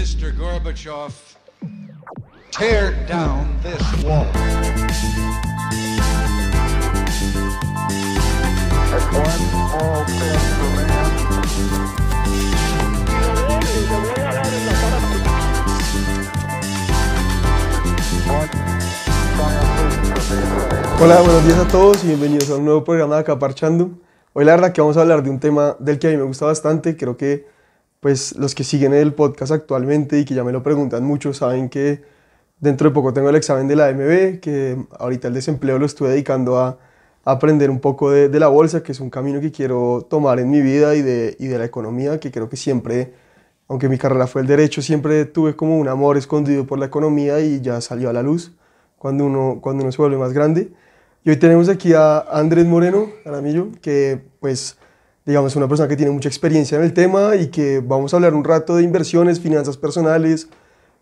Mr. Gorbachev, tear down this wall. Hola, buenos días a todos y bienvenidos a un nuevo programa de Acá Parchando. Hoy la verdad que vamos a hablar de un tema del que a mí me gusta bastante, creo que pues los que siguen el podcast actualmente y que ya me lo preguntan mucho saben que dentro de poco tengo el examen de la AMB, que ahorita el desempleo lo estuve dedicando a, aprender un poco de, de, la bolsa, que es un camino que quiero tomar en mi vida y de, y de la economía, que creo que siempre, aunque mi carrera fue el derecho, siempre tuve como un amor escondido por la economía y ya salió a la luz cuando uno, cuando uno se vuelve más grande. Y hoy tenemos aquí a Andrés Moreno Aramillo, que pues digamos, una persona que tiene mucha experiencia en el tema y que vamos a hablar un rato de inversiones, finanzas personales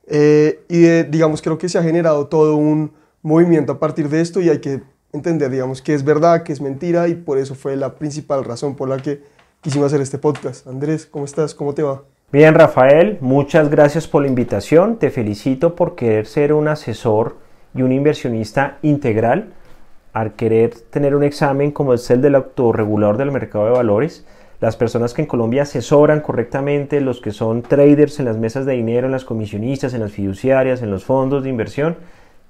eh, y de, digamos, creo que se ha generado todo un movimiento a partir de esto y hay que entender, digamos, que es verdad, que es mentira y por eso fue la principal razón por la que quisimos hacer este podcast. Andrés, ¿cómo estás? ¿Cómo te va? Bien, Rafael, muchas gracias por la invitación. Te felicito por querer ser un asesor y un inversionista integral al querer tener un examen como es el del autorregulador del mercado de valores, las personas que en Colombia asesoran correctamente, los que son traders en las mesas de dinero, en las comisionistas, en las fiduciarias, en los fondos de inversión,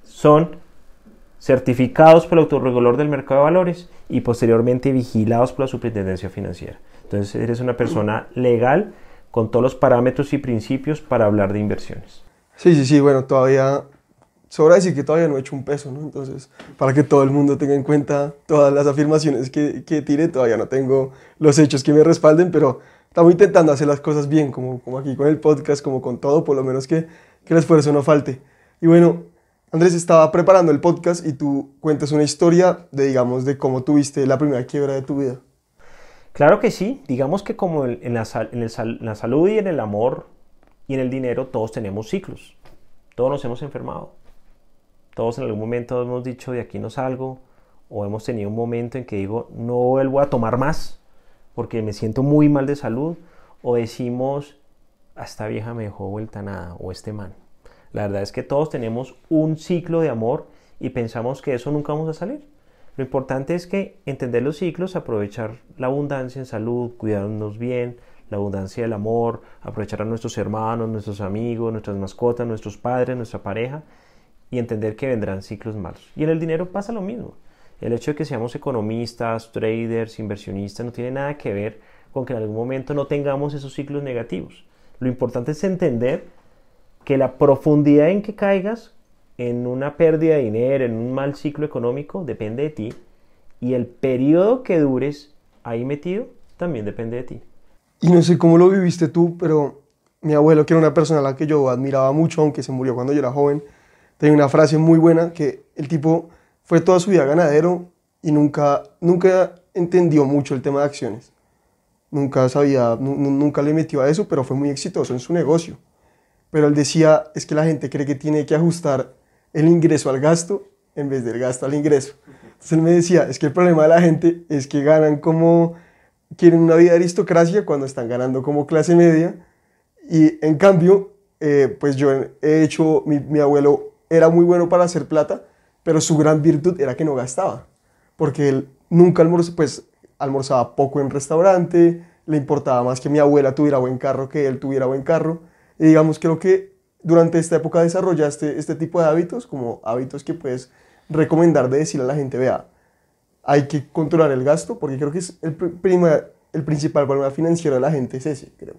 son certificados por el autorregulador del mercado de valores y posteriormente vigilados por la superintendencia financiera. Entonces eres una persona legal con todos los parámetros y principios para hablar de inversiones. Sí, sí, sí, bueno, todavía sobra decir que todavía no he hecho un peso, ¿no? Entonces, para que todo el mundo tenga en cuenta todas las afirmaciones que, que tire, todavía no tengo los hechos que me respalden, pero estamos intentando hacer las cosas bien, como, como aquí con el podcast, como con todo, por lo menos que, que el esfuerzo no falte. Y bueno, Andrés estaba preparando el podcast y tú cuentas una historia de, digamos, de cómo tuviste la primera quiebra de tu vida. Claro que sí, digamos que como en la, en, el, en la salud y en el amor y en el dinero, todos tenemos ciclos, todos nos hemos enfermado todos en algún momento hemos dicho de aquí no salgo o hemos tenido un momento en que digo no vuelvo a tomar más porque me siento muy mal de salud o decimos esta vieja me dejó vuelta nada o este man. La verdad es que todos tenemos un ciclo de amor y pensamos que eso nunca vamos a salir. Lo importante es que entender los ciclos, aprovechar la abundancia en salud, cuidarnos bien, la abundancia del amor, aprovechar a nuestros hermanos, nuestros amigos, nuestras mascotas, nuestros padres, nuestra pareja y entender que vendrán ciclos malos. Y en el dinero pasa lo mismo. El hecho de que seamos economistas, traders, inversionistas, no tiene nada que ver con que en algún momento no tengamos esos ciclos negativos. Lo importante es entender que la profundidad en que caigas en una pérdida de dinero, en un mal ciclo económico, depende de ti. Y el periodo que dures ahí metido también depende de ti. Y no sé cómo lo viviste tú, pero mi abuelo, que era una persona a la que yo admiraba mucho, aunque se murió cuando yo era joven, tenía una frase muy buena que el tipo fue toda su vida ganadero y nunca, nunca entendió mucho el tema de acciones. Nunca sabía, nunca le metió a eso, pero fue muy exitoso en su negocio. Pero él decía, es que la gente cree que tiene que ajustar el ingreso al gasto en vez del gasto al ingreso. Entonces él me decía, es que el problema de la gente es que ganan como, quieren una vida de aristocracia cuando están ganando como clase media. Y en cambio, eh, pues yo he hecho, mi, mi abuelo era muy bueno para hacer plata, pero su gran virtud era que no gastaba, porque él nunca almorzaba, pues almorzaba poco en restaurante, le importaba más que mi abuela tuviera buen carro que él tuviera buen carro. Y digamos, creo que durante esta época desarrollaste este tipo de hábitos, como hábitos que puedes recomendar de decirle a la gente, vea, hay que controlar el gasto, porque creo que es el, prima, el principal problema financiero de la gente es ese, creo.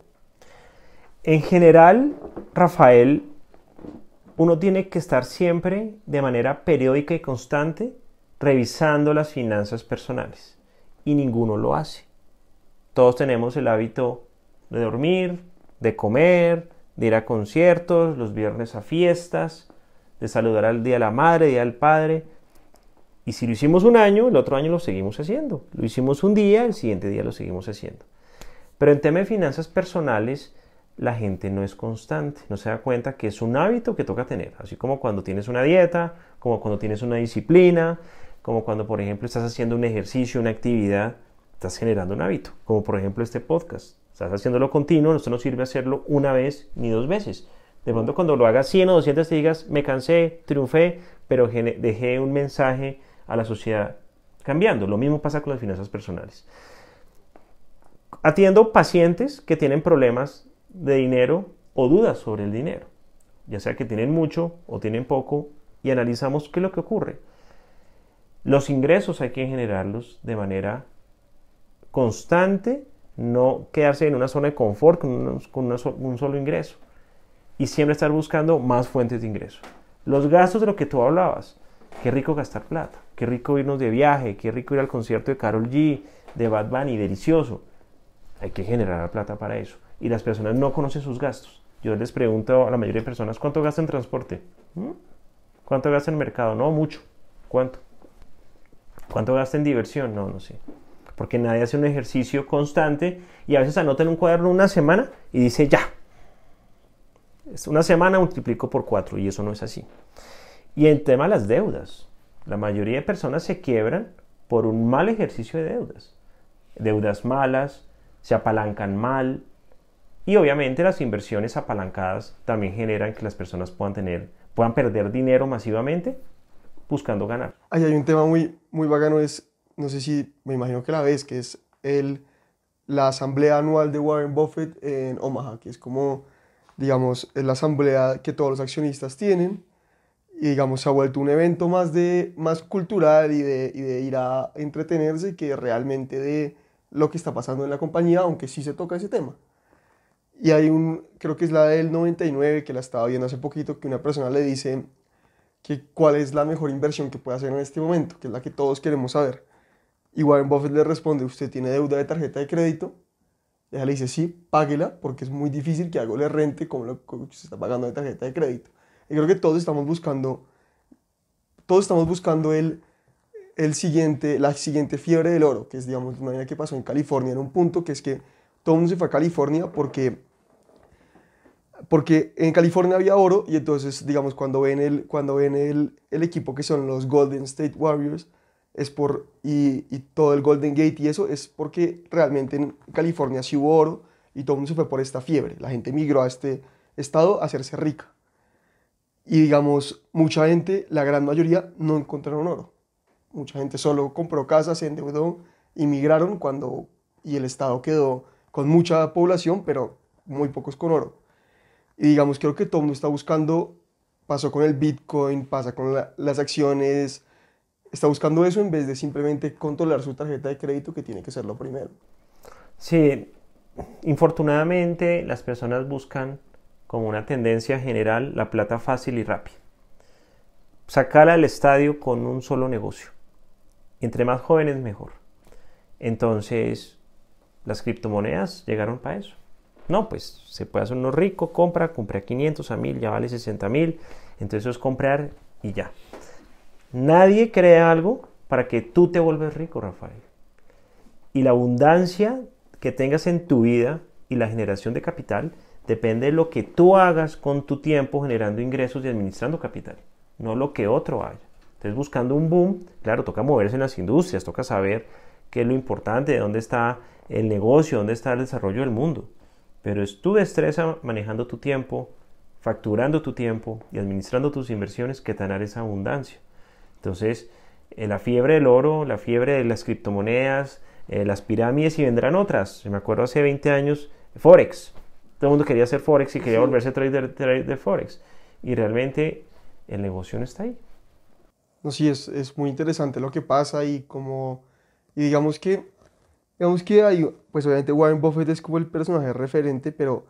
En general, Rafael, uno tiene que estar siempre de manera periódica y constante revisando las finanzas personales y ninguno lo hace. Todos tenemos el hábito de dormir, de comer, de ir a conciertos, los viernes a fiestas, de saludar al día de la madre, día del padre. Y si lo hicimos un año, el otro año lo seguimos haciendo. Lo hicimos un día, el siguiente día lo seguimos haciendo. Pero en tema de finanzas personales, la gente no es constante, no se da cuenta que es un hábito que toca tener, así como cuando tienes una dieta, como cuando tienes una disciplina, como cuando por ejemplo estás haciendo un ejercicio, una actividad, estás generando un hábito, como por ejemplo este podcast, estás haciéndolo continuo, esto no sirve hacerlo una vez ni dos veces, De pronto cuando lo hagas 100 o 200 te digas, me cansé, triunfé, pero dejé un mensaje a la sociedad cambiando. Lo mismo pasa con las finanzas personales. Atiendo pacientes que tienen problemas de dinero o dudas sobre el dinero, ya sea que tienen mucho o tienen poco, y analizamos qué es lo que ocurre. Los ingresos hay que generarlos de manera constante, no quedarse en una zona de confort con, un solo ingreso y siempre estar buscando más fuentes de ingreso. Los gastos de lo que tú hablabas, qué rico gastar plata, qué rico irnos de viaje, qué rico ir al concierto de Carol G, de Bad Bunny, delicioso. Hay que generar la plata para eso. Y las personas no conocen sus gastos. Yo les pregunto a la mayoría de personas, ¿cuánto gasta en transporte? ¿Mm? ¿Cuánto gasta en mercado? No, mucho. ¿Cuánto? ¿Cuánto gasta en diversión? No, no sé. Porque nadie hace un ejercicio constante y a veces anota en un cuaderno una semana y dice ya. Una semana multiplico por cuatro y eso no es así. Y en tema de las deudas, la mayoría de personas se quiebran por un mal ejercicio de deudas. Deudas malas, se apalancan mal y obviamente las inversiones apalancadas también generan que las personas puedan tener puedan perder dinero masivamente buscando ganar. Ahí hay un tema muy, muy bacano, es, no sé si me imagino que la ves, que es el, la asamblea anual de Warren Buffett en Omaha, que es como, digamos, es la asamblea que todos los accionistas tienen y digamos se ha vuelto un evento más, de, más cultural y de, y de ir a entretenerse que realmente de lo que está pasando en la compañía, aunque sí se toca ese tema. Y hay un, creo que es la del 99, que la estaba viendo hace poquito, que una persona le dice que cuál es la mejor inversión que puede hacer en este momento, que es la que todos queremos saber. Y Warren Buffett le responde, ¿usted tiene deuda de tarjeta de crédito? Y ella le dice, sí, páguela, porque es muy difícil que algo le rente como lo que se está pagando de tarjeta de crédito. Y creo que todos estamos buscando, todos estamos buscando el, el siguiente, la siguiente fiebre del oro, que es, digamos, una idea que pasó en California, en un punto que es que todo el mundo se fue a California porque porque en California había oro y entonces, digamos, cuando ven el, cuando ven el, el equipo que son los Golden State Warriors, es por, y, y, todo el Golden Gate y eso, es porque realmente en California sí hubo oro y todo el mundo se fue por esta fiebre. La gente migró a este estado a hacerse rica. Y digamos, mucha gente, la gran mayoría, no encontraron oro. Mucha gente solo compró casas, se endeudó y migraron cuando, y el estado quedó con mucha población, pero muy pocos con oro. Y digamos, creo que todo el mundo está buscando, pasó con el Bitcoin, pasa con las acciones, está buscando eso en vez de simplemente controlar su tarjeta de crédito, que tiene que ser lo primero. Sí, infortunadamente las personas buscan como una tendencia general la plata fácil y rápida. Sacar al estadio con un solo negocio. Entre más jóvenes mejor. Entonces, las criptomonedas llegaron para eso. No, pues se puede hacer uno rico, compra, compra 500 a 1000, ya vale 60 mil. Entonces eso es comprar y ya. Nadie crea algo para que tú te vuelves rico, Rafael. Y la abundancia que tengas en tu vida y la generación de capital depende de lo que tú hagas con tu tiempo generando ingresos y administrando capital, no lo que otro haga. Entonces buscando un boom, claro, toca moverse en las industrias, toca saber qué es lo importante, de dónde está el negocio, dónde está el desarrollo del mundo. Pero es tu destreza manejando tu tiempo, facturando tu tiempo y administrando tus inversiones que te esa abundancia. Entonces, eh, la fiebre del oro, la fiebre de las criptomonedas, eh, las pirámides y vendrán otras. Me acuerdo hace 20 años, Forex. Todo el mundo quería hacer Forex y quería volverse trader, de Forex. Y realmente el negocio no está ahí. No, sí, es, es muy interesante lo que pasa y como, y digamos que Digamos que hay, pues obviamente Warren Buffett es como el personaje referente, pero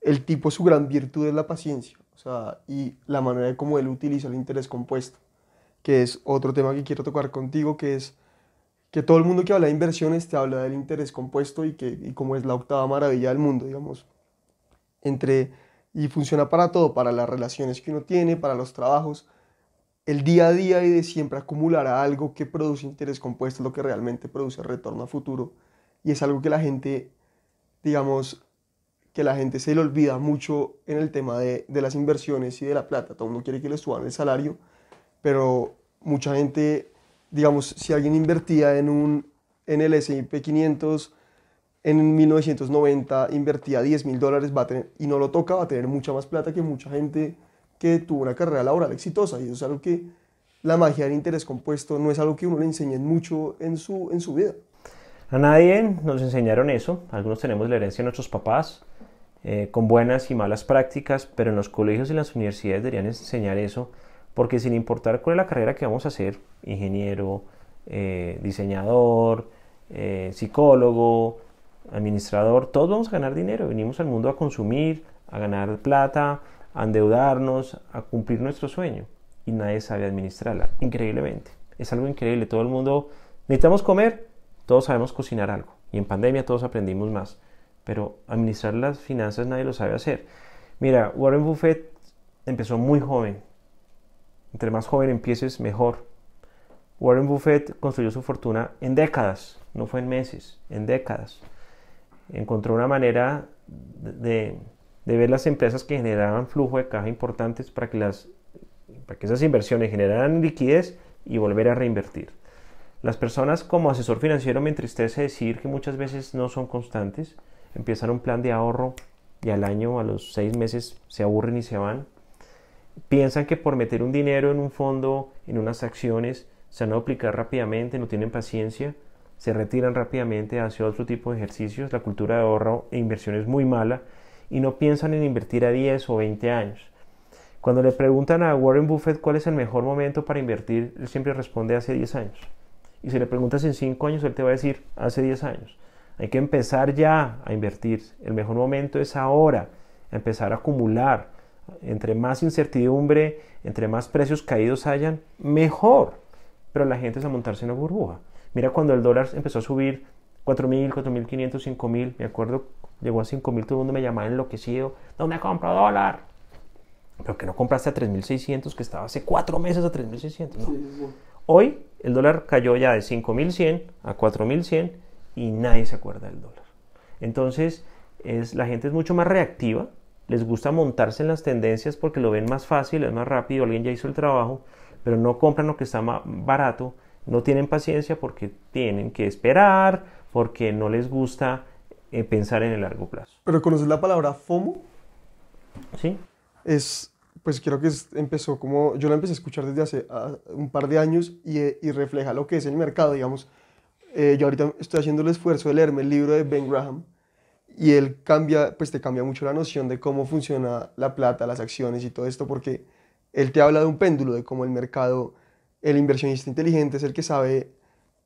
el tipo, su gran virtud es la paciencia, o sea, y la manera de cómo él utiliza el interés compuesto, que es otro tema que quiero tocar contigo, que es que todo el mundo que habla de inversiones te habla del interés compuesto y, que, y como es la octava maravilla del mundo, digamos, entre, y funciona para todo, para las relaciones que uno tiene, para los trabajos, el día a día y de siempre acumular algo que produce interés compuesto, lo que realmente produce retorno a futuro. Y es algo que la gente, digamos, que la gente se le olvida mucho en el tema de, las inversiones y de la plata. Todo el mundo quiere que le suban el salario, pero mucha gente, digamos, si alguien invertía en, un, en el S&P 500 en 1990 invertía 10 mil dólares va y no lo toca, va a tener mucha más plata que mucha gente que tuvo una carrera laboral exitosa. Y eso es algo que la magia del interés compuesto no es algo que uno le enseñe mucho en su, en su vida. A nadie nos enseñaron eso. Algunos tenemos la herencia de nuestros papás, eh, con buenas y malas prácticas, pero en los colegios y las universidades deberían enseñar eso, porque sin importar cuál es la carrera que vamos a hacer, ingeniero, eh, diseñador, eh, psicólogo, administrador, todos vamos a ganar dinero. Venimos al mundo a consumir, a ganar plata, a endeudarnos, a cumplir nuestro sueño. Y nadie sabe administrarla, increíblemente. Es algo increíble. Todo el mundo, necesitamos comer, todos sabemos cocinar algo. Y en pandemia todos aprendimos más. Pero administrar las finanzas nadie lo sabe hacer. Mira, Warren Buffett empezó muy joven. Entre más joven empieces, mejor. Warren Buffett construyó su fortuna en décadas, no fue en meses, en décadas. Encontró una manera de, ver las empresas que generaban flujo de caja importantes para que, las, para que esas inversiones generaran liquidez y volver a reinvertir. Las personas como asesor financiero me entristece decir que muchas veces no son constantes, empiezan un plan de ahorro y al año, a los seis meses, se aburren y se van. Piensan que por meter un dinero en un fondo, en unas acciones, se van a aplicar rápidamente, no tienen paciencia, se retiran rápidamente hacia otro tipo de ejercicios, la cultura de ahorro e inversión es muy mala y no piensan en invertir a 10 o 20 años. Cuando le preguntan a Warren Buffett cuál es el mejor momento para invertir, él siempre responde hace 10 años. Y si le preguntas en 5 años, él te va a decir hace 10 años. Hay que empezar ya a invertir. El mejor momento es ahora, empezar a acumular. Entre más incertidumbre, entre más precios caídos hayan, mejor pero la gente es a montarse en una burbuja. Mira cuando el dólar empezó a subir 4.000, 4.500, 5.000, me acuerdo, llegó a 5.000, todo el mundo me llamaba enloquecido, ¿dónde compro dólar? Pero que no compraste a 3.600, que estaba hace cuatro meses a 3.600. ¿no? Hoy el dólar cayó ya de 5.100 a 4.100 y nadie se acuerda del dólar. Entonces, es, la gente es mucho más reactiva, les gusta montarse en las tendencias porque lo ven más fácil, es más rápido, alguien ya hizo el trabajo, pero no compran lo que está más barato, no tienen paciencia porque tienen que esperar, porque no les gusta eh, pensar en el largo plazo. Pero conoces la palabra FOMO? Sí. Es, pues creo que empezó como, yo la empecé a escuchar desde hace ah, un par de años y, y, refleja lo que es el mercado, digamos. Eh, yo ahorita estoy haciendo el esfuerzo de leerme el libro de Ben Graham y él cambia, pues te cambia mucho la noción de cómo funciona la plata, las acciones y todo esto, porque él te habla de un péndulo, de cómo el mercado, el inversionista inteligente es el que sabe,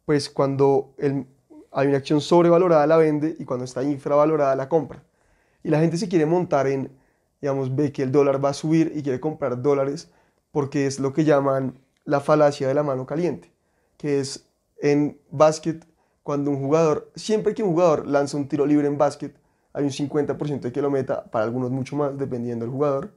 pues cuando hay una acción sobrevalorada la vende y cuando está infravalorada la compra. Y la gente se quiere montar en, digamos, ve que el dólar va a subir y quiere comprar dólares porque es lo que llaman la falacia de la mano caliente, que es en básquet, cuando un jugador, siempre que un jugador lanza un tiro libre en básquet, hay un 50% de que lo meta, para algunos mucho más, dependiendo del jugador,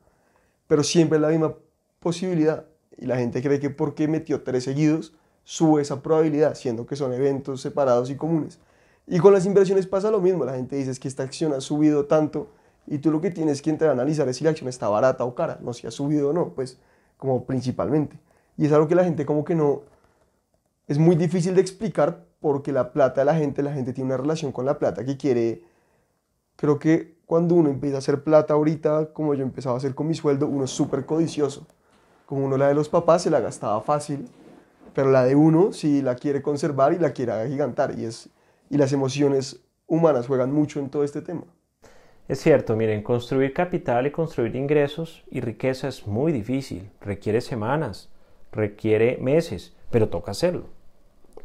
pero siempre es la misma posibilidad. Y la gente cree que porque metió tres seguidos, sube esa probabilidad, siendo que son eventos separados y comunes. Y con las inversiones pasa lo mismo. La gente dice que esta acción ha subido tanto y tú lo que tienes que entrar a analizar es si la acción está barata o cara, no si ha subido o no, pues como principalmente. Y es algo que la gente como que no... Es muy difícil de explicar porque la plata de la gente, la gente tiene una relación con la plata que quiere... Creo que cuando uno empieza a hacer plata ahorita, como yo empezaba a hacer con mi sueldo, uno es súper codicioso como uno la de los papás se la gastaba fácil, pero la de uno sí la quiere conservar y la quiere agigantar. Y, es, y las emociones humanas juegan mucho en todo este tema. Es cierto, miren, construir capital y construir ingresos y riqueza es muy difícil, requiere semanas, requiere meses, pero toca hacerlo,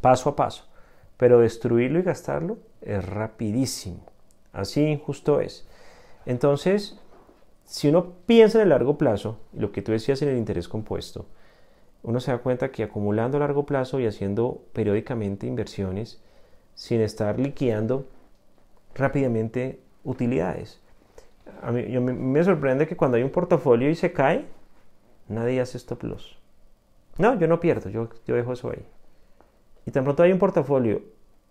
paso a paso. Pero destruirlo y gastarlo es rapidísimo, así justo es. Entonces, si uno piensa en el largo plazo, lo que tú decías en el interés compuesto, uno se da cuenta que acumulando a largo plazo y haciendo periódicamente inversiones, sin estar liquidando rápidamente utilidades. A mí me sorprende que cuando hay un portafolio y se cae, nadie hace stop loss. No, yo no pierdo, yo, yo dejo eso ahí. Y tan pronto hay un portafolio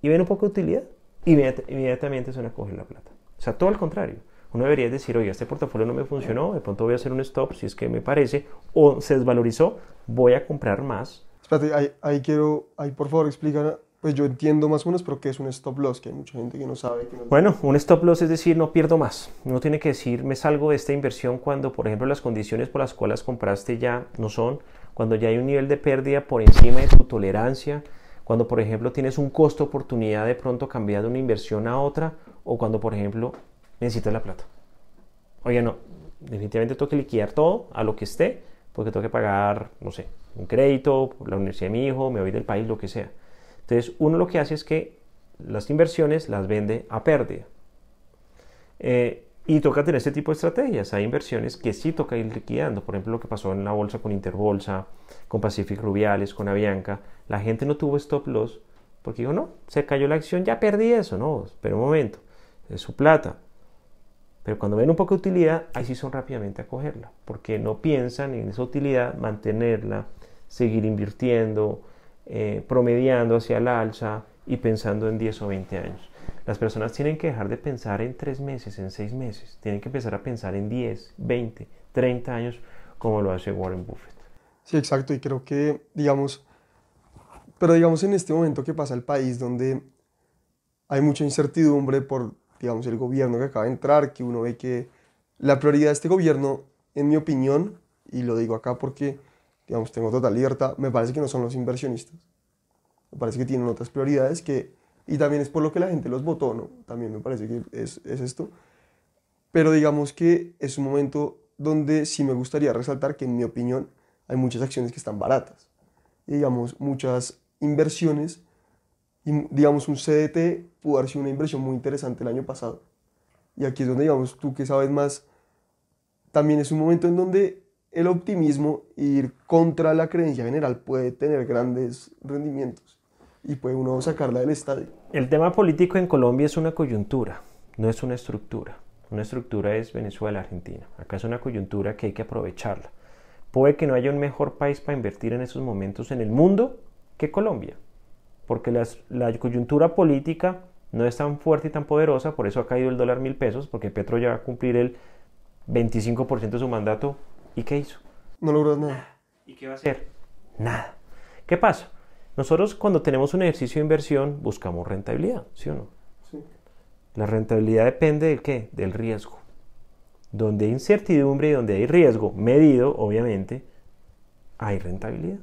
y ven un poco de utilidad, inmediatamente se van a coger la plata. O sea, todo al contrario uno debería decir, oye, este portafolio no me funcionó, de pronto voy a hacer un stop si es que me parece, o se desvalorizó, voy a comprar más. Espérate, ahí, quiero, ahí por favor explica, pues yo entiendo más o menos, pero ¿qué es un stop loss? Que hay mucha gente que no sabe. Que no... Bueno, un stop loss es decir, no pierdo más. Uno tiene que decir, me salgo de esta inversión cuando, por ejemplo, las condiciones por las cuales compraste ya no son, cuando ya hay un nivel de pérdida por encima de tu tolerancia, cuando, por ejemplo, tienes un costo oportunidad de pronto cambiar de una inversión a otra, o cuando, por ejemplo, necesitas la plata. Oye, no, definitivamente tengo que liquidar todo a lo que esté, porque tengo que pagar, no sé, un crédito, la universidad de mi hijo, me voy del país, lo que sea. Entonces, uno lo que hace es que las inversiones las vende a pérdida. Eh, y toca tener este tipo de estrategias. Hay inversiones que sí toca ir liquidando. Por ejemplo, lo que pasó en la bolsa con Interbolsa, con Pacific Rubiales, con Avianca. La gente no tuvo stop loss porque dijo, no, se cayó la acción, ya perdí eso. No, espera un momento, es su plata. Pero cuando ven un poco de utilidad, ahí sí son rápidamente a cogerla, porque no piensan en esa utilidad, mantenerla, seguir invirtiendo, eh, promediando hacia el alza y pensando en 10 o 20 años. Las personas tienen que dejar de pensar en 3 meses, en 6 meses, tienen que empezar a pensar en 10, 20, 30 años, como lo hace Warren Buffett. Sí, exacto, y creo que, digamos, pero digamos en este momento que pasa el país donde hay mucha incertidumbre por digamos, el gobierno que acaba de entrar, que uno ve que la prioridad de este gobierno, en mi opinión, y lo digo acá porque, digamos, tengo total libertad, me parece que no son los inversionistas. Me parece que tienen otras prioridades que, y también es por lo que la gente los votó, ¿no? También me parece que es, es esto. Pero digamos que es un momento donde sí me gustaría resaltar que, en mi opinión, hay muchas acciones que están baratas. Y, digamos, muchas inversiones y digamos, un CDT pudo haber sido una inversión muy interesante el año pasado. Y aquí es donde, digamos, tú que sabes más, también es un momento en donde el optimismo ir contra la creencia general puede tener grandes rendimientos y puede uno sacarla del estadio. El tema político en Colombia es una coyuntura, no es una estructura. Una estructura es Venezuela, Argentina. Acá es una coyuntura que hay que aprovecharla. Puede que no haya un mejor país para invertir en esos momentos en el mundo que Colombia porque la coyuntura política no es tan fuerte y tan poderosa, por eso ha caído el dólar mil pesos, porque Petro ya va a cumplir el 25% de su mandato. ¿Y qué hizo? No logró nada. ¿Y qué va a hacer? Nada. ¿Qué pasa? Nosotros cuando tenemos un ejercicio de inversión buscamos rentabilidad, ¿sí o no? Sí. La rentabilidad depende de qué? Del riesgo. Donde hay incertidumbre y donde hay riesgo medido, obviamente, hay rentabilidad.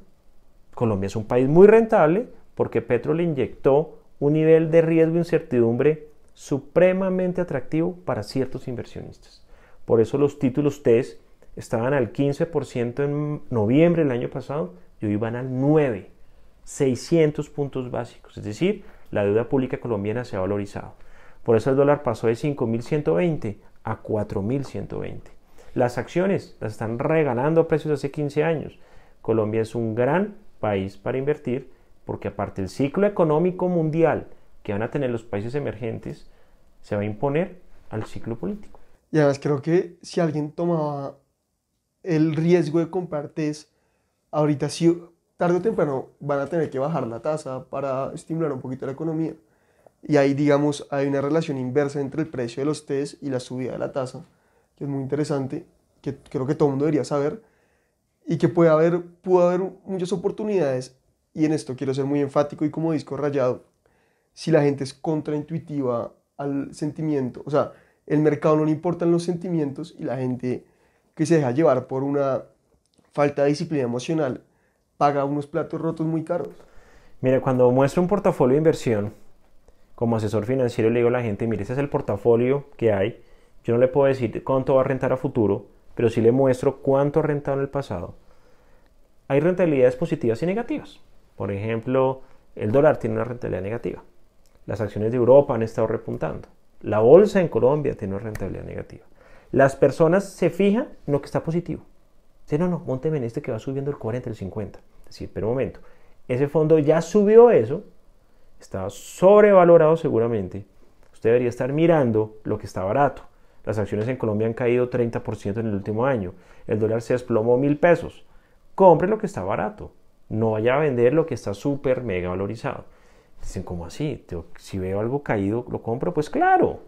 Colombia es un país muy rentable porque Petro le inyectó un nivel de riesgo e incertidumbre supremamente atractivo para ciertos inversionistas. Por eso los títulos TES estaban al 15% en noviembre del año pasado y hoy van al 9, 600 puntos básicos. Es decir, la deuda pública colombiana se ha valorizado. Por eso el dólar pasó de 5.120 a 4.120. Las acciones las están regalando a precios de hace 15 años. Colombia es un gran país para invertir porque aparte el ciclo económico mundial que van a tener los países emergentes se va a imponer al ciclo político. Y además creo que si alguien tomaba el riesgo de comprar TES, ahorita sí, tarde o temprano van a tener que bajar la tasa para estimular un poquito la economía. Y ahí, digamos, hay una relación inversa entre el precio de los TES y la subida de la tasa, que es muy interesante, que creo que todo el mundo debería saber, y que puede haber, puede haber muchas oportunidades y en esto quiero ser muy enfático y como disco rayado, si la gente es contraintuitiva al sentimiento, o sea, el mercado no le importan los sentimientos y la gente que se deja llevar por una falta de disciplina emocional paga unos platos rotos muy caros. Mira, cuando muestro un portafolio de inversión, como asesor financiero le digo a la gente, mire, ese es el portafolio que hay, yo no le puedo decir cuánto va a rentar a futuro, pero sí le muestro cuánto ha rentado en el pasado. Hay rentabilidades positivas y negativas. Por ejemplo, el dólar tiene una rentabilidad negativa. Las acciones de Europa han estado repuntando. La bolsa en Colombia tiene una rentabilidad negativa. Las personas se fijan en lo que está positivo. Dicen, no, no, monteme en este que va subiendo el 40, el 50. Es decir, pero un momento, ese fondo ya subió eso, está sobrevalorado seguramente. Usted debería estar mirando lo que está barato. Las acciones en Colombia han caído 30% en el último año. El dólar se desplomó mil pesos. Compre lo que está barato. No vaya a vender lo que está súper mega valorizado. Dicen, ¿cómo así? Si veo algo caído, ¿lo compro? Pues claro.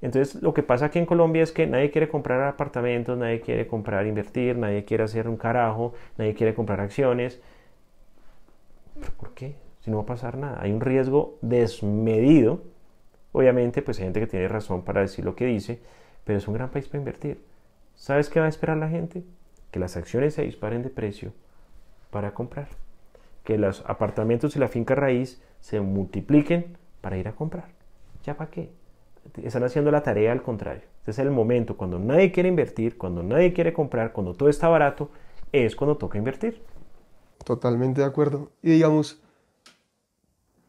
Entonces, lo que pasa aquí en Colombia es que nadie quiere comprar apartamentos, nadie quiere comprar, invertir, nadie quiere hacer un carajo, nadie quiere comprar acciones. ¿Pero por qué? si no va a pasar nada. Hay un riesgo desmedido. Obviamente, pues hay gente que tiene razón para decir lo que dice, pero es un gran país para invertir. ¿Sabes qué va a esperar la gente? Que las acciones se disparen de precio para comprar. Que los apartamentos y la finca raíz se multipliquen para ir a comprar. ¿Ya para qué? Están haciendo la tarea al contrario. Este es el momento cuando nadie quiere invertir, cuando nadie quiere comprar, cuando todo está barato, es cuando toca invertir. Totalmente de acuerdo. Y digamos,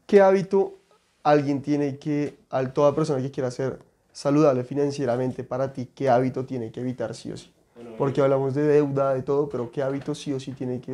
¿qué hábito alguien tiene que, a toda persona que quiera ser saludable financieramente para ti, qué hábito tiene que evitar sí o sí? Porque hablamos de deuda, de todo, pero ¿qué hábito sí o sí tiene que,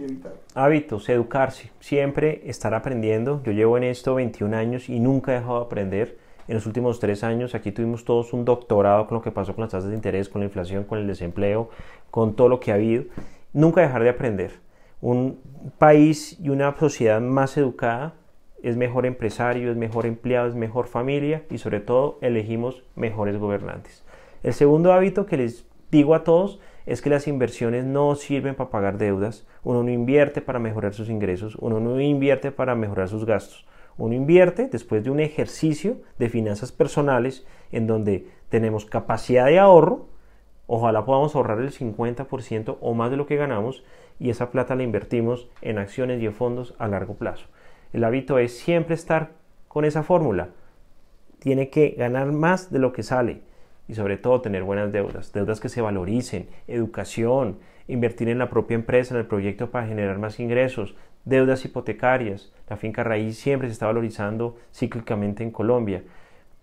que evitar? Hábitos, educarse, siempre estar aprendiendo. Yo llevo en esto 21 años y nunca he dejado de aprender. En los últimos tres años aquí tuvimos todos un doctorado con lo que pasó con las tasas de interés, con la inflación, con el desempleo, con todo lo que ha habido. Nunca dejar de aprender. Un país y una sociedad más educada es mejor empresario, es mejor empleado, es mejor familia y sobre todo elegimos mejores gobernantes. El segundo hábito que les digo a todos es que las inversiones no sirven para pagar deudas, uno no invierte para mejorar sus ingresos, uno no invierte para mejorar sus gastos, uno invierte después de un ejercicio de finanzas personales en donde tenemos capacidad de ahorro, ojalá podamos ahorrar el 50% o más de lo que ganamos y esa plata la invertimos en acciones y en fondos a largo plazo. El hábito es siempre estar con esa fórmula. Tiene que ganar más de lo que sale y sobre todo tener buenas deudas, deudas que se valoricen, educación, invertir en la propia empresa, en el proyecto para generar más ingresos, deudas hipotecarias. La finca raíz siempre se está valorizando cíclicamente en Colombia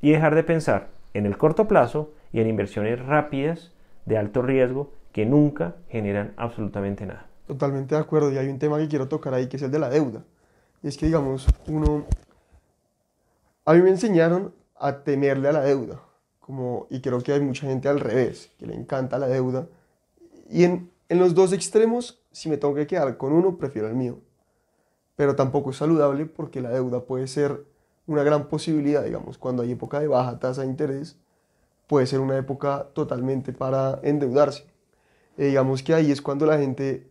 y dejar de pensar en el corto plazo y en inversiones rápidas de alto riesgo que nunca generan absolutamente nada. Totalmente de acuerdo. Y hay un tema que quiero tocar ahí que es el de la deuda. Y es que, digamos, uno... A mí me enseñaron a temerle a la deuda. Y creo que hay mucha gente al revés, que le encanta la deuda. Y en, en los dos extremos, si me tengo que quedar con uno, prefiero el mío. Pero tampoco es saludable porque la deuda puede ser una gran posibilidad, digamos, cuando hay época de baja tasa de interés, puede ser una época totalmente para endeudarse. Y digamos que ahí es cuando la gente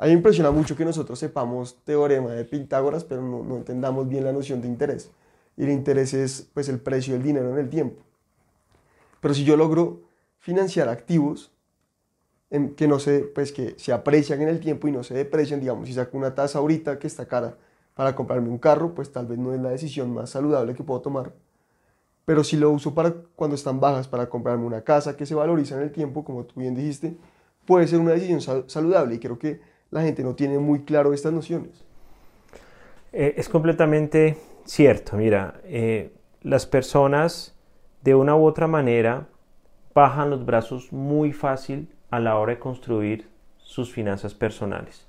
a mí me impresiona mucho que nosotros sepamos teorema de Pitágoras, pero no, no, entendamos bien la noción de interés. Y el interés es pues, el precio del dinero en el tiempo. Pero si yo logro financiar activos en, que, no se, pues, que se aprecian en el tiempo y no se deprecian, digamos, si saco una tasa ahorita que está cara para comprarme un carro, pues tal vez no es la decisión más saludable que puedo tomar. Pero si lo uso para cuando están bajas, para comprarme una casa que se valoriza en el tiempo, como tú bien dijiste, puede ser una decisión saludable. Y creo que la gente no tiene muy claro estas nociones. Eh, es completamente cierto. Mira, eh, las personas de una u otra manera bajan los brazos muy fácil a la hora de construir sus finanzas personales.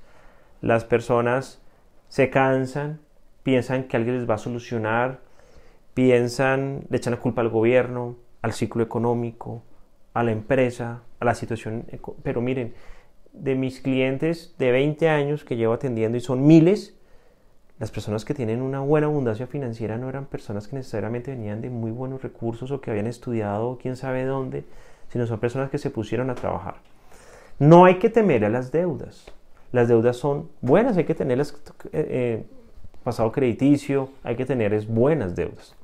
Las personas se cansan, piensan que alguien les va a solucionar, piensan, le echan la culpa al gobierno, al ciclo económico, a la empresa, a la situación. Pero miren, de mis clientes de 20 años que llevo atendiendo y son miles, las personas que tienen una buena abundancia financiera no eran personas que necesariamente venían de muy buenos recursos o que habían estudiado quién sabe dónde, sino son personas que se pusieron a trabajar. No hay que temer a las deudas. Las deudas son buenas, hay que tenerlas eh, eh, pasado crediticio, hay que tener es buenas deudas.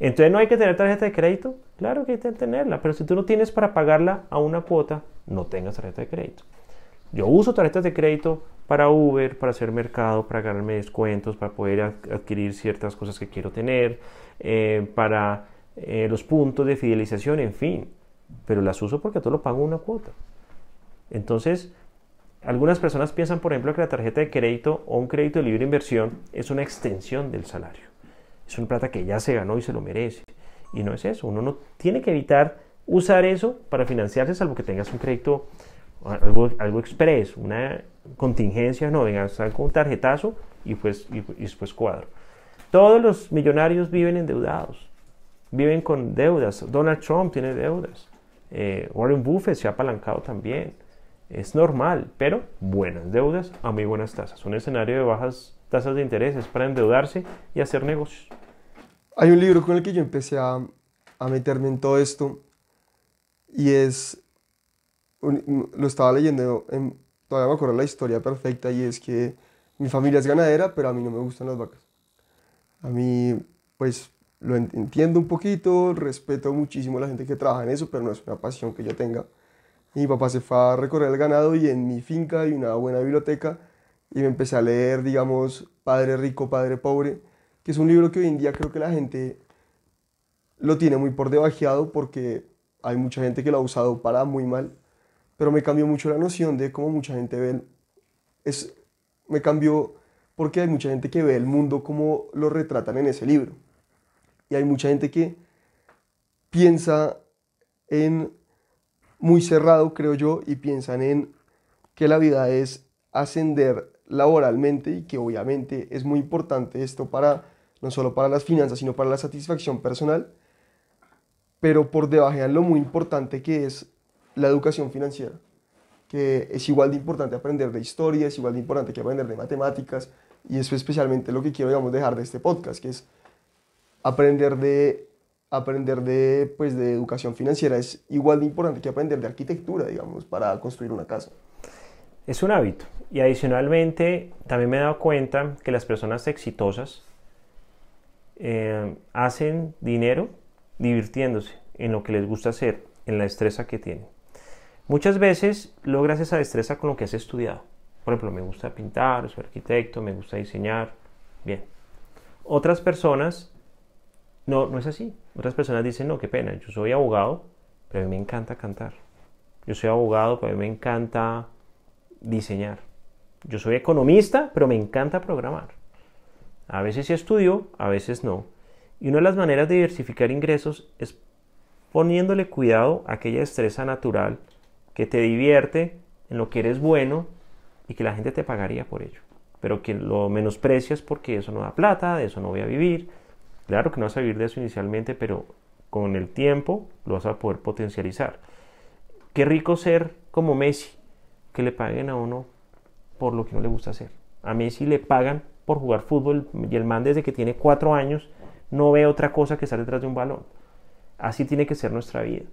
Entonces no hay que tener tarjeta de crédito, claro que hay que tenerla, pero si tú no tienes para pagarla a una cuota, no tengas tarjeta de crédito. Yo uso tarjetas de crédito para Uber, para hacer mercado, para ganarme descuentos, para poder adquirir ciertas cosas que quiero tener, eh, para eh, los puntos de fidelización, en fin. Pero las uso porque todo lo pago una cuota. Entonces, algunas personas piensan, por ejemplo, que la tarjeta de crédito o un crédito de libre inversión es una extensión del salario. Es una plata que ya se ganó y se lo merece. Y no es eso. Uno no tiene que evitar usar eso para financiarse, salvo que tengas un crédito algo, algo express, una contingencia, no, venga, saco un tarjetazo y, pues, y, después cuadro. Todos los millonarios viven endeudados, viven con deudas. Donald Trump tiene deudas. Eh, Warren Buffett se ha apalancado también. Es normal, pero buenas deudas a muy buenas tasas. Un escenario de bajas tasas de interés es para endeudarse y hacer negocios. Hay un libro con el que yo empecé a, a meterme en todo esto y es lo estaba leyendo, en, todavía me acuerdo la historia perfecta y es que Mi familia es ganadera, pero a mí no me gustan las vacas. A mí, pues, lo entiendo un poquito, respeto muchísimo a la gente que trabaja en eso, pero no es una pasión que yo tenga. mi papá se fue a recorrer el ganado y en mi finca hay una buena biblioteca y me empecé a leer, digamos, Padre Rico, Padre Pobre, que es un libro que hoy en día creo que la gente lo tiene muy por debajeado porque hay mucha gente que lo ha usado para muy mal, pero me cambió mucho la noción de cómo mucha gente ve, es, me cambió porque hay mucha gente que ve el mundo como lo retratan en ese libro. Y hay mucha gente que piensa en muy cerrado, creo yo, y piensan en que la vida es ascender laboralmente y que obviamente es muy importante esto para no solo para las finanzas, sino para la satisfacción personal, pero por debajean lo muy importante que es la educación financiera, que es igual de importante aprender de historia, es igual de importante que aprender de matemáticas, y eso es especialmente lo que quiero, digamos, dejar de este podcast, que es aprender de aprender de, pues, de educación financiera es igual de importante que aprender de arquitectura, digamos, para construir una casa. Es un hábito. Y adicionalmente, también me he dado cuenta que las personas exitosas eh, hacen dinero divirtiéndose en lo que les gusta hacer, en la destreza que tienen. Muchas veces logras esa destreza con lo que has estudiado. Por ejemplo, me gusta pintar, soy arquitecto, me gusta diseñar. Bien. Otras personas, no, no es así. Otras personas dicen, no, qué pena, yo soy abogado, pero a mí me encanta cantar. Yo soy abogado, pero a mí me encanta diseñar. Yo soy economista, pero me encanta programar. A veces sí estudio, a veces no. Y una de las maneras de diversificar ingresos es poniéndole cuidado a aquella destreza natural que te divierte, en lo que eres bueno y que la gente te pagaría por ello. Pero que lo menosprecias porque eso no da plata, de eso no voy a vivir. Claro que no vas a vivir de eso inicialmente, pero con el tiempo lo vas a poder potencializar. Qué rico ser como Messi, que le paguen a uno por lo que no le gusta hacer. A Messi le pagan por jugar fútbol y el man desde que tiene cuatro años no ve otra cosa que estar detrás de un balón. Así tiene que ser nuestra vida.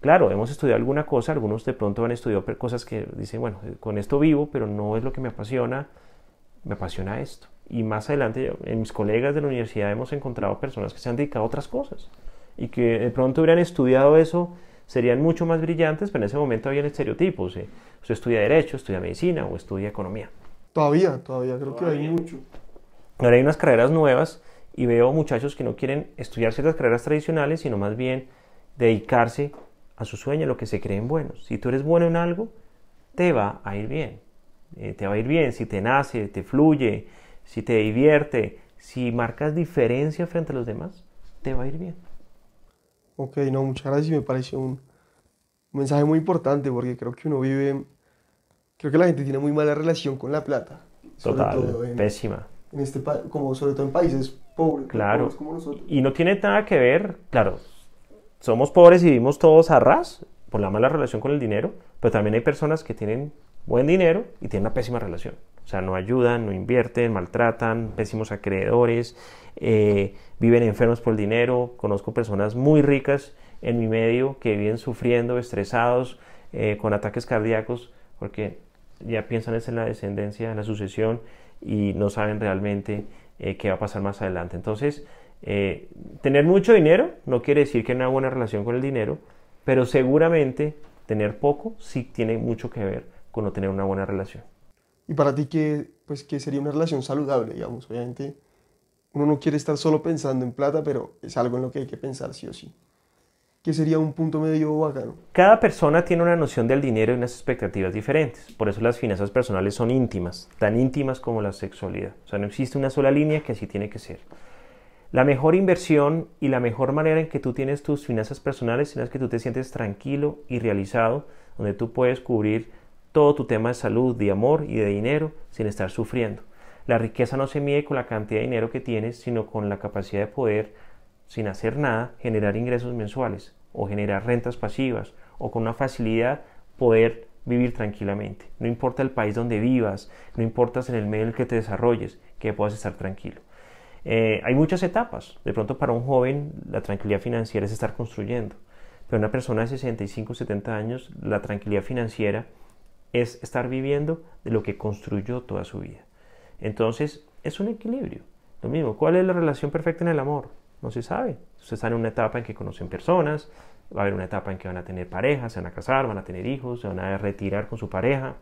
Claro, hemos estudiado alguna cosa, algunos de pronto han estudiado cosas que dicen, bueno, con esto vivo, pero no es lo que me apasiona, me apasiona esto. Y más adelante, en mis colegas de la universidad hemos encontrado personas que se han dedicado a otras cosas y que de pronto hubieran estudiado eso, serían mucho más brillantes, pero en ese momento habían estereotipos. ¿eh? Usted estudia Derecho, estudia Medicina o estudia Economía. Todavía, todavía, creo que hay mucho. Ahora hay unas carreras nuevas y veo muchachos que no quieren estudiar ciertas carreras tradicionales, sino más bien dedicarse a su sueño, a lo que se creen buenos. Si tú eres bueno en algo, te va a ir bien. Eh, te va a ir bien si te nace, te fluye, si te divierte, si marcas diferencia frente a los demás, te va a ir bien. Ok, no, muchas gracias. Me pareció un mensaje muy importante porque creo que uno vive, creo que la gente tiene muy mala relación con la plata. Total, pésima. En este, como sobre todo en países Claro. Y no tiene nada que ver, claro, somos pobres y vivimos todos a ras por la mala relación con el dinero, pero también hay personas que tienen buen dinero y tienen una pésima relación. O sea, no ayudan, no invierten, maltratan, pésimos acreedores, eh, viven enfermos por el dinero. Conozco personas muy ricas en mi medio que viven sufriendo, estresados, eh, con ataques cardíacos, porque ya piensan en la descendencia, en la sucesión y no saben realmente eh, qué va a pasar más adelante. Entonces, eh, tener mucho dinero no quiere decir que no una buena relación con el dinero, pero seguramente tener poco sí tiene mucho que ver con no tener una buena relación. ¿Y para ti qué, pues, qué sería una relación saludable, digamos? Obviamente uno no quiere estar solo pensando en plata, pero es algo en lo que hay que pensar sí o sí. ¿Qué sería un punto medio bacano? Cada persona tiene una noción del dinero y unas expectativas diferentes. Por eso las finanzas personales son íntimas, tan íntimas como la sexualidad. O sea, no existe una sola línea que así tiene que ser. La mejor inversión y la mejor manera en que tú tienes tus finanzas personales es que tú te sientes tranquilo y realizado, donde tú puedes cubrir todo tu tema de salud, de amor y de dinero sin estar sufriendo. La riqueza no se mide con la cantidad de dinero que tienes, sino con la capacidad de poder sin hacer nada, generar ingresos mensuales o generar rentas pasivas o con una facilidad poder vivir tranquilamente. No importa el país donde vivas, no importa en el medio en el que te desarrolles, que puedas estar tranquilo. Eh, hay muchas etapas. De pronto para un joven la tranquilidad financiera es estar construyendo. Pero una persona de 65, 70 años, la tranquilidad financiera es estar viviendo de lo que construyó toda su vida. Entonces, es un equilibrio. Lo mismo, ¿cuál es la relación perfecta en el amor? No se sabe. Ustedes están en una etapa en que conocen personas, va a haber una etapa en que van a tener pareja, se van a casar, van a tener hijos, se van a retirar con su pareja.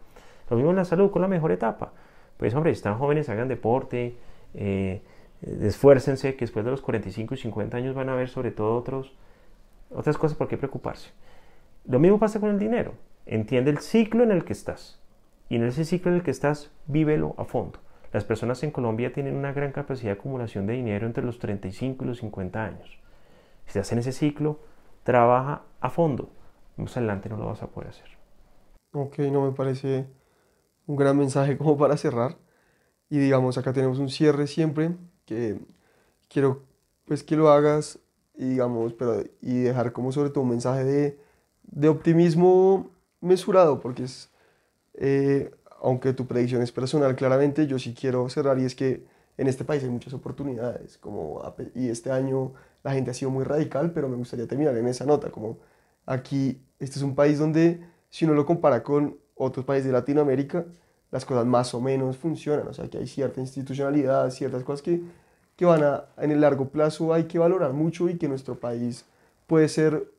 Lo mismo en la salud, con la mejor etapa. Pues hombre, si están jóvenes, hagan deporte, eh, esfuércense, que después de los 45 y 50 años van a ver sobre todo otros, otras cosas por qué preocuparse. Lo mismo pasa con el dinero. Entiende el ciclo en el que estás. Y en ese ciclo en el que estás, vívelo a fondo. Las personas en Colombia tienen una gran capacidad de acumulación de dinero entre los 35 y los 50 años. Si estás en ese ciclo, trabaja a fondo. Más adelante no lo vas a poder hacer. Ok, no me parece un gran mensaje como para cerrar. Y digamos, acá tenemos un cierre siempre que quiero pues que lo hagas digamos, pero y dejar como sobre todo un mensaje de, de optimismo mesurado, porque es, eh, aunque tu predicción es personal, claramente yo sí quiero cerrar y es que en este país hay muchas oportunidades, como, y este año la gente ha sido muy radical, pero me gustaría terminar en esa nota, como aquí, este es un país donde si uno lo compara con otros países de Latinoamérica, las cosas más o menos funcionan, o sea, que hay cierta institucionalidad, ciertas cosas que, que van a, en el largo plazo hay que valorar mucho y que nuestro país puede ser,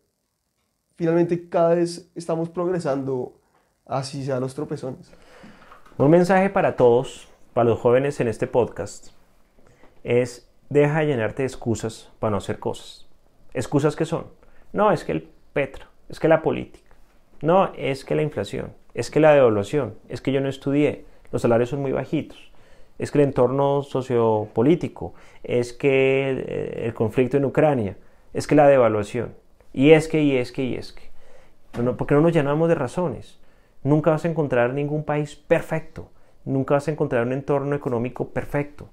finalmente cada vez estamos progresando, así sea los tropezones. Un mensaje para todos, para los jóvenes en este podcast, es deja de llenarte de excusas para no hacer cosas. ¿Excusas que son? No, es que el petro, es que la política, no, es que la inflación, es que la devaluación, es que yo no estudié, los salarios son muy bajitos, es que el entorno sociopolítico, es que eh, el conflicto en Ucrania, es que la devaluación, y es que, y es que, y es que. porque no nos llenamos de razones. Nunca vas a encontrar ningún país perfecto, nunca vas a encontrar un entorno económico perfecto.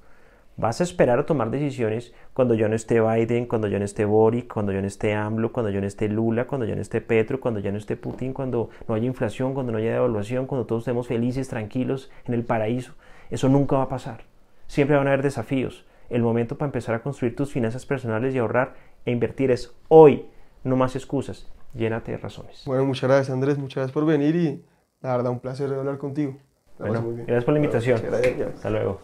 Vas a esperar a tomar decisiones cuando yo no esté Biden, cuando yo no esté Boric, cuando yo no esté AMLO, cuando yo no esté Lula, cuando yo no esté Petro, cuando ya no esté Putin, cuando no haya inflación, cuando no haya devaluación, cuando todos estemos felices, tranquilos, en el paraíso. Eso nunca va a pasar. Siempre van a haber desafíos. El momento para empezar a construir tus finanzas personales y ahorrar e invertir es hoy. No más excusas. Llénate de razones. Bueno, muchas gracias Andrés, muchas gracias por venir y la verdad un placer hablar contigo. Bueno, gracias por la invitación. Hasta luego.